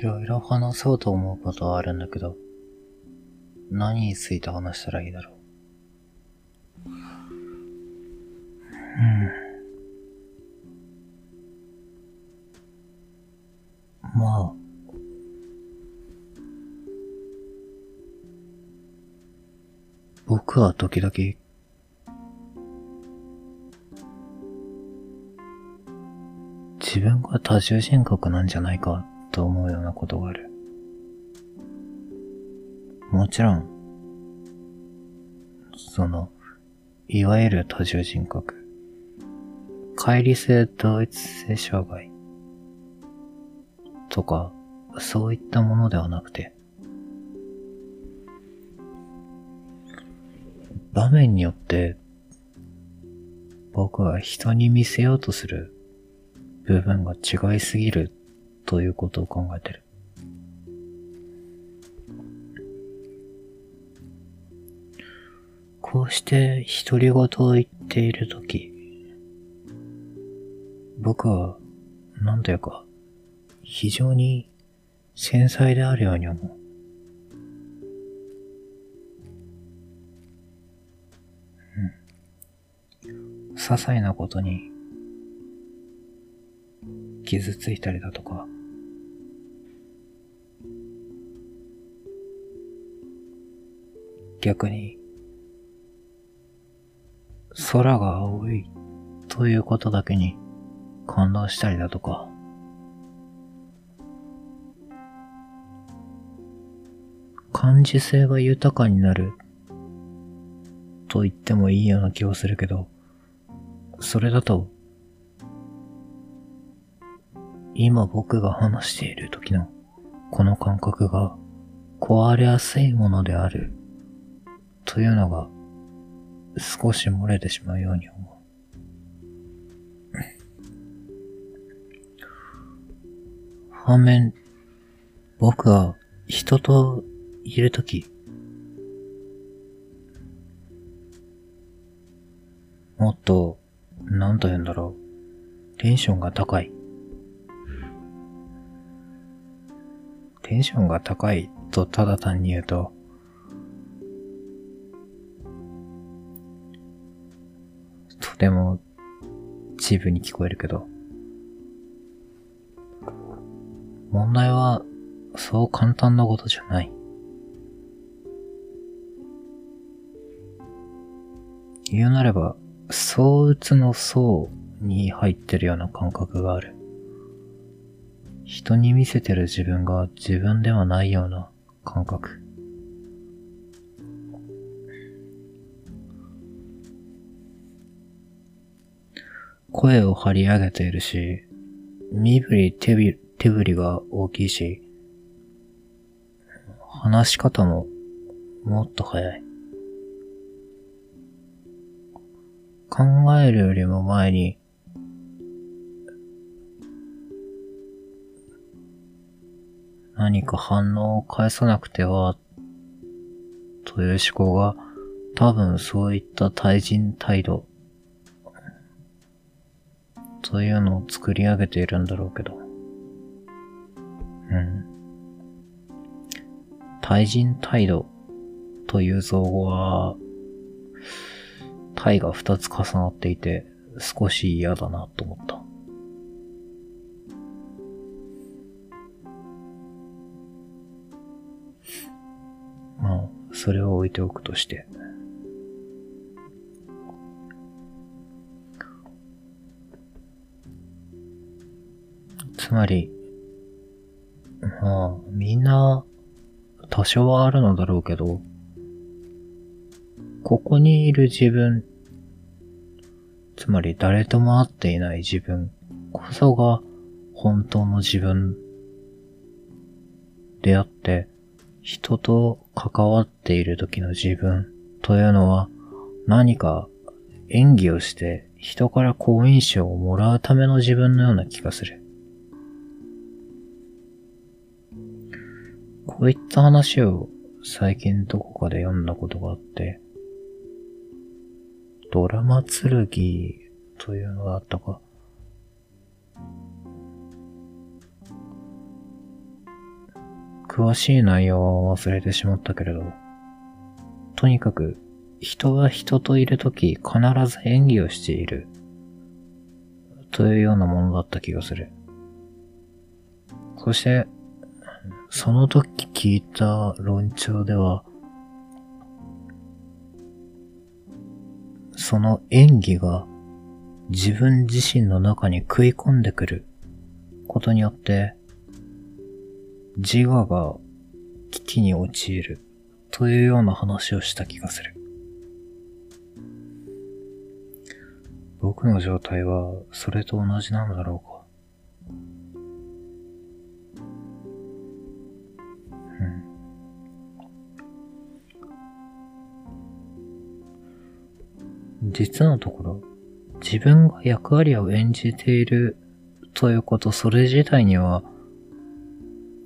いろいろ話そうと思うことはあるんだけど、何について話したらいいだろう？うん。まあ。僕は時々、自分が多重人格なんじゃないかと思うようなことがある。もちろん、その、いわゆる多重人格、乖離性同一性障害とか、そういったものではなくて、場面によって僕は人に見せようとする部分が違いすぎるということを考えてる？こうして独り言を言っているとき、僕は、なんというか、非常に繊細であるように思う。うん。些細なことに傷ついたりだとか、逆に空が青いということだけに感動したりだとか、感受性が豊かになると言ってもいいような気はするけど、それだと、今僕が話している時のこの感覚が壊れやすいものである。というのが少し漏れてしまうように思う。反面、僕は人といるとき、もっと、なんと言うんだろう。テンションが高い。テンションが高いとただ単に言うと、とてもチープに聞こえるけど、問題はそう簡単なことじゃない。言うなれば、相うつの層に入ってるような感覚がある。人に見せてる自分が自分ではないような感覚。声を張り上げているし、身振り手び手振りが大きいし、話し方ももっと早い。考えるよりも前に、何か反応を返さなくては、という思考が多分そういった対人態度というのを作り上げているんだろうけど。うん。対人態度という造語は、体が二つ重なっていて少し嫌だなと思った。まあ、それを置いておくとして。つまり、まあ、みんな、多少はあるのだろうけど、ここにいる自分、つまり誰とも会っていない自分こそが本当の自分であって、人と関わっている時の自分というのは何か演技をして人から好印象をもらうための自分のような気がする。こういった話を最近どこかで読んだことがあって、ドラマ剣というのがあったか。詳しい内容は忘れてしまったけれど、とにかく人は人といるとき必ず演技をしているというようなものだった気がする。そして、その時聞いた論調では、その演技が自分自身の中に食い込んでくることによって、自我が危機に陥るというような話をした気がする。僕の状態はそれと同じなのだろうか。実のところ、自分が役割を演じているということ、それ自体には、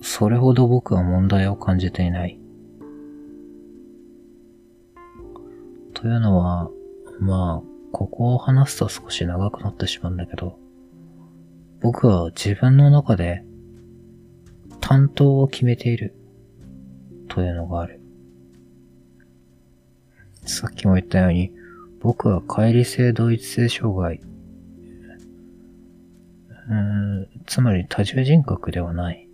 それほど僕は問題を感じていない。というのは、まあ、ここを話すと少し長くなってしまうんだけど、僕は自分の中で担当を決めているというのがある。さっきも言ったように、僕は乖離性同一性障害、うん、つまり多重人格ではない。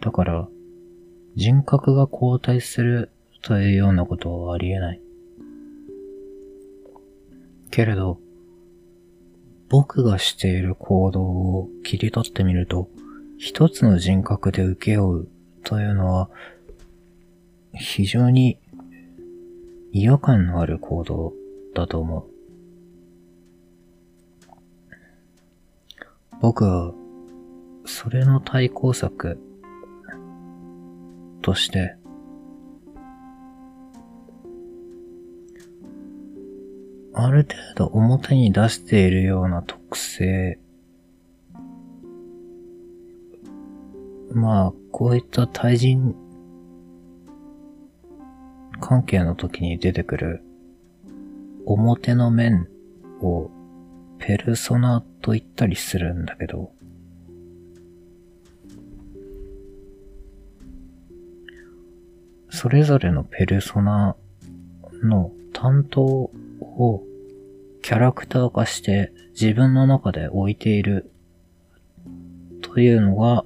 だから、人格が交代するというようなことはありえない。けれど、僕がしている行動を切り取ってみると、一つの人格で受け負うというのは、非常に違和感のある行動だと思う。僕は、それの対抗策として、ある程度表に出しているような特性。まあ、こういった対人関係の時に出てくる表の面をペルソナと言ったりするんだけど、それぞれのペルソナの担当をキャラクター化して自分の中で置いているというのが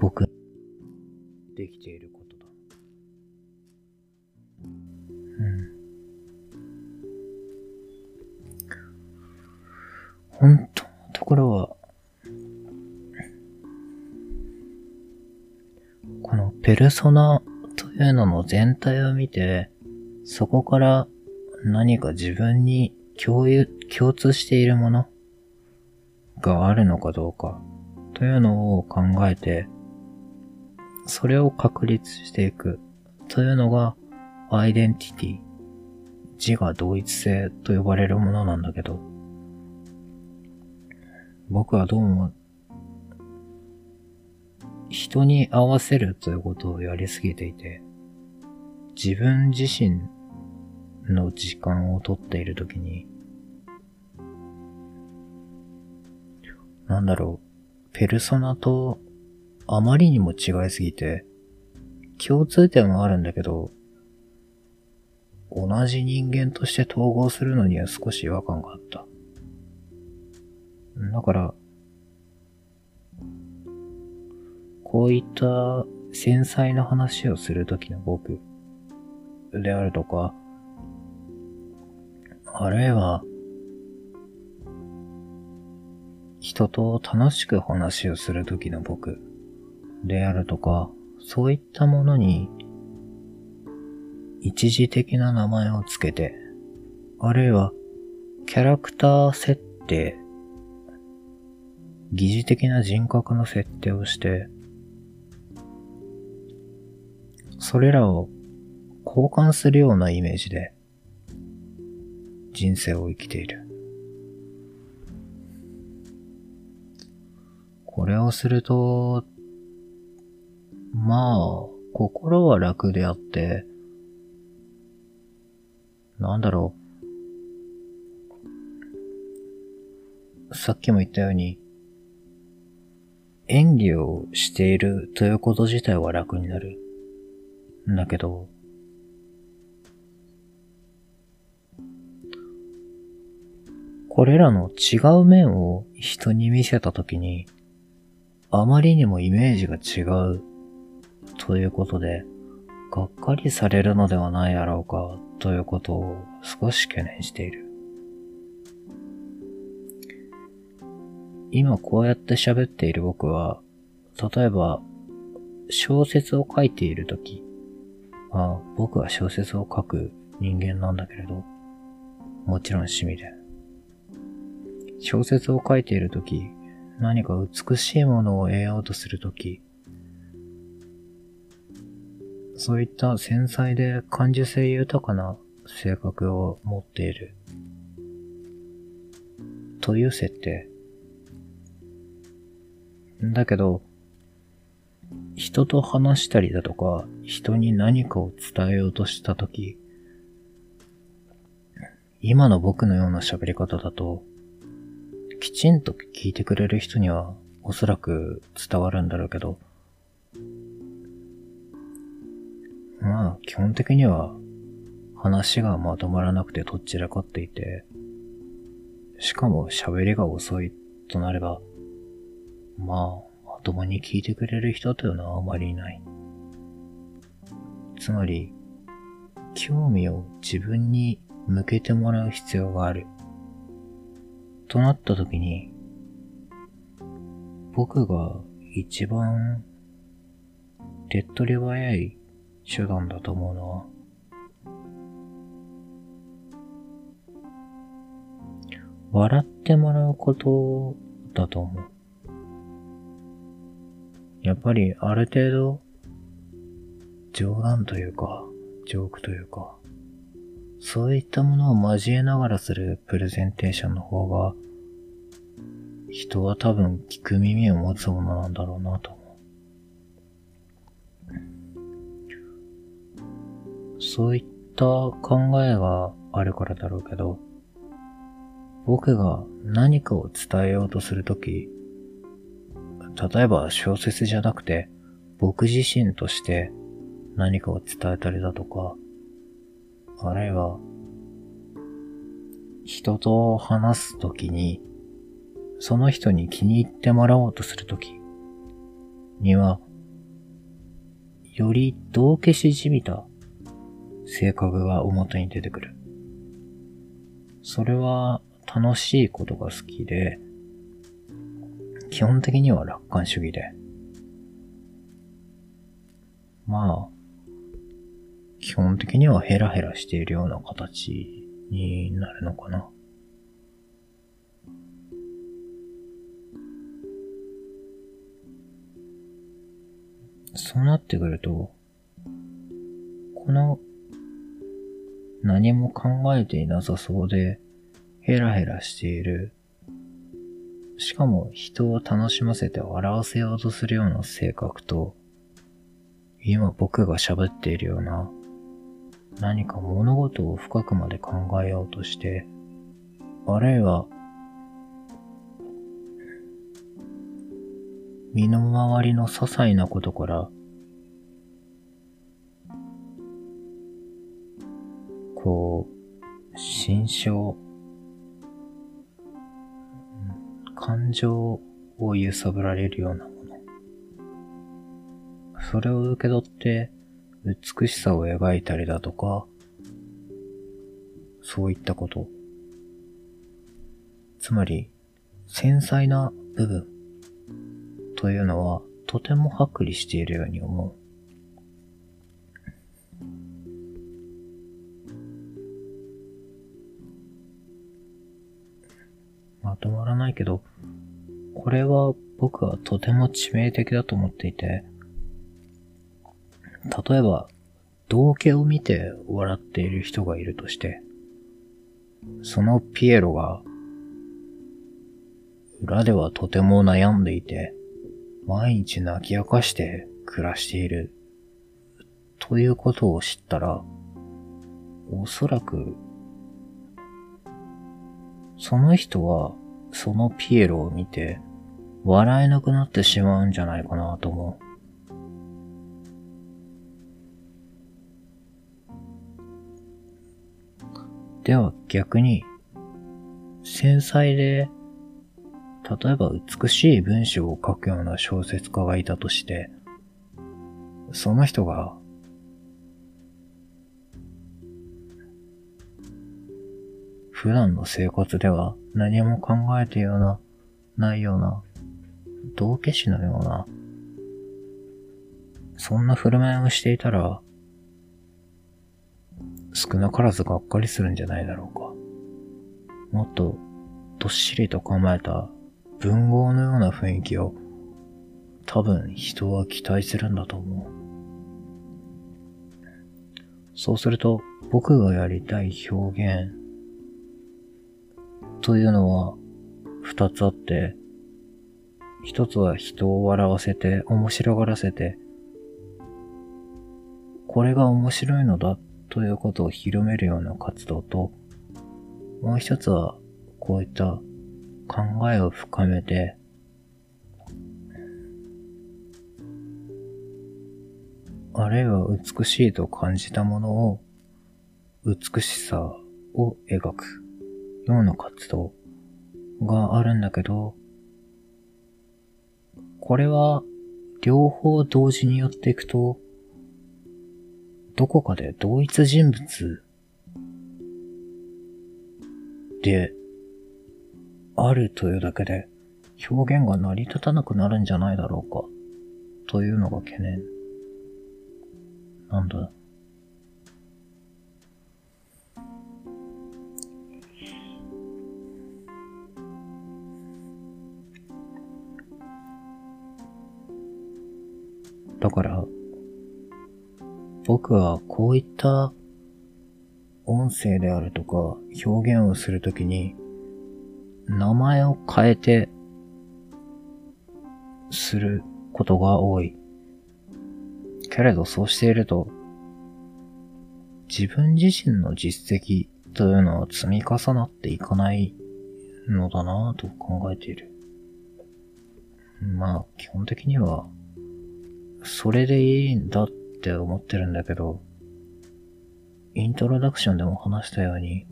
僕できている。本当のところは、このペルソナというのの全体を見て、そこから何か自分に共有、共通しているものがあるのかどうかというのを考えて、それを確立していくというのがアイデンティティ、自我同一性と呼ばれるものなんだけど、僕はどうも人に合わせるということをやりすぎていて、自分自身の時間をとっているときに、なんだろう、ペルソナとあまりにも違いすぎて、共通点はあるんだけど、同じ人間として統合するのには少し違和感があった。だから、こういった繊細な話をするときの僕であるとか、あるいは、人と楽しく話をするときの僕であるとか、そういったものに一時的な名前をつけて、あるいはキャラクター設定、疑似的な人格の設定をして、それらを交換するようなイメージで人生を生きている。これをすると、まあ、心は楽であって、なんだろう。さっきも言ったように、演技をしているということ自体は楽になる。だけど、これらの違う面を人に見せたときに、あまりにもイメージが違うということで、がっかりされるのではないだろうかということを少し懸念している。今こうやって喋っている僕は、例えば小説を書いているとき、まあ僕は小説を書く人間なんだけれど、もちろん趣味で。小説を書いているとき、何か美しいものを得ようとするとき、そういった繊細で感受性豊かな性格を持っている。という設定。だけど、人と話したりだとか、人に何かを伝えようとしたとき、今の僕のような喋り方だと、きちんと聞いてくれる人にはおそらく伝わるんだろうけど、まあ、基本的には話がまとまらなくてどっちらかっていて、しかも喋りが遅いとなれば、まあ、まともに聞いてくれる人というのはあまりいない。つまり、興味を自分に向けてもらう必要がある。となった時に、僕が一番手っ取り早い手段だと思うのは、笑ってもらうことだと思う。やっぱりある程度、冗談というか、ジョークというか、そういったものを交えながらするプレゼンテーションの方が、人は多分聞く耳を持つものなんだろうなと思う。そういった考えがあるからだろうけど、僕が何かを伝えようとするとき、例えば小説じゃなくて、僕自身として何かを伝えたりだとか、あるいは、人と話すときに、その人に気に入ってもらおうとするときには、より道消しじみた性格が表に出てくる。それは楽しいことが好きで、基本的には楽観主義で。まあ、基本的にはヘラヘラしているような形になるのかな。そうなってくると、この何も考えていなさそうでヘラヘラしている、しかも人を楽しませて笑わせようとするような性格と、今僕が喋っているような何か物事を深くまで考えようとして、あるいは、身の回りの些細なことから、こう、心象、感情を揺さぶられるようなもの。それを受け取って、美しさを描いたりだとか、そういったこと。つまり、繊細な部分というのはとても剥離しているように思う。まとまらないけど、これは僕はとても致命的だと思っていて、例えば、道家を見て笑っている人がいるとして、そのピエロが、裏ではとても悩んでいて、毎日泣き明かして暮らしている、ということを知ったら、おそらく、その人はそのピエロを見て、笑えなくなってしまうんじゃないかなと思う。では逆に、繊細で、例えば美しい文章を書くような小説家がいたとして、その人が、普段の生活では何も考えてような、ないような、道化師のような、そんな振る舞いをしていたら、少なからずがっかりするんじゃないだろうか。もっと、どっしりと構えた文豪のような雰囲気を、多分人は期待するんだと思う。そうすると、僕がやりたい表現というのは二つあって、一つは人を笑わせて面白がらせて、これが面白いのだということを広めるような活動と、もう一つはこういった考えを深めて、あるいは美しいと感じたものを、美しさを描く。ような活動があるんだけど、これは両方同時にやっていくと、どこかで同一人物であるというだけで表現が成り立たなくなるんじゃないだろうかというのが懸念。なんだ？だから、僕はこういった音声であるとか表現をするときに名前を変えてすることが多い。けれどそうしていると自分自身の実績というのは積み重なっていかないのだなぁと考えている。まあ、基本的には、それでいいんだって思ってるんだけど、イントロダクションでも話したように、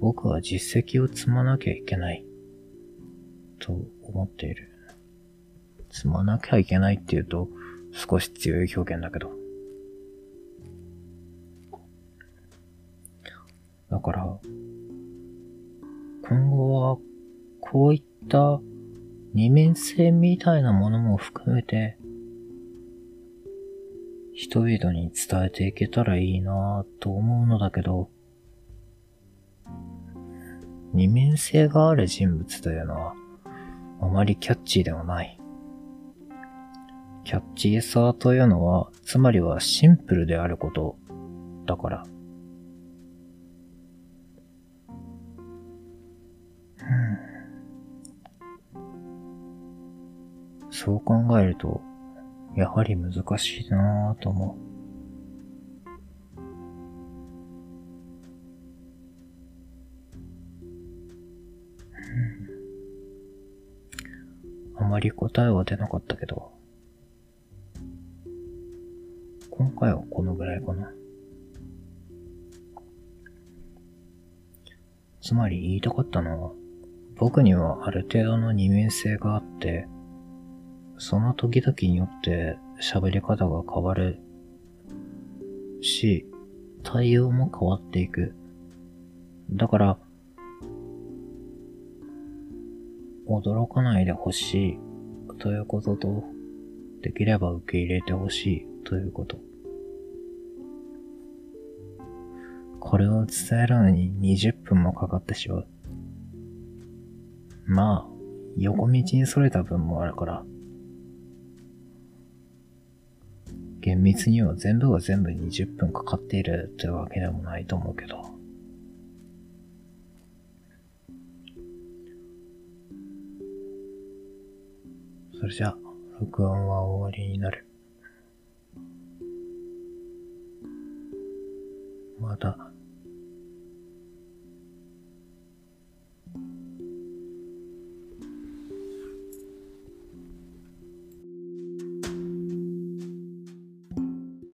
僕は実績を積まなきゃいけない、と思っている。積まなきゃいけないっていうと、少し強い表現だけど。だから、今後は、こういった二面性みたいなものも含めて、人々に伝えていけたらいいなぁと思うのだけど、二面性がある人物というのは、あまりキャッチーではない。キャッチーさというのは、つまりはシンプルであることだから。そう考えると、やはり難しいなぁと思う。あまり答えは出なかったけど、今回はこのぐらいかな。つまり言いたかったのは、僕にはある程度の二面性があって、その時々によって喋り方が変わるし、対応も変わっていく。だから、驚かないでほしいということと、できれば受け入れてほしいということ。これを伝えるのに20分もかかってしまう。まあ、横道にそれた分もあるから、厳密には全部が全部20分かかっているというわけでもないと思うけど。それじゃ、録音は終わりになる。また。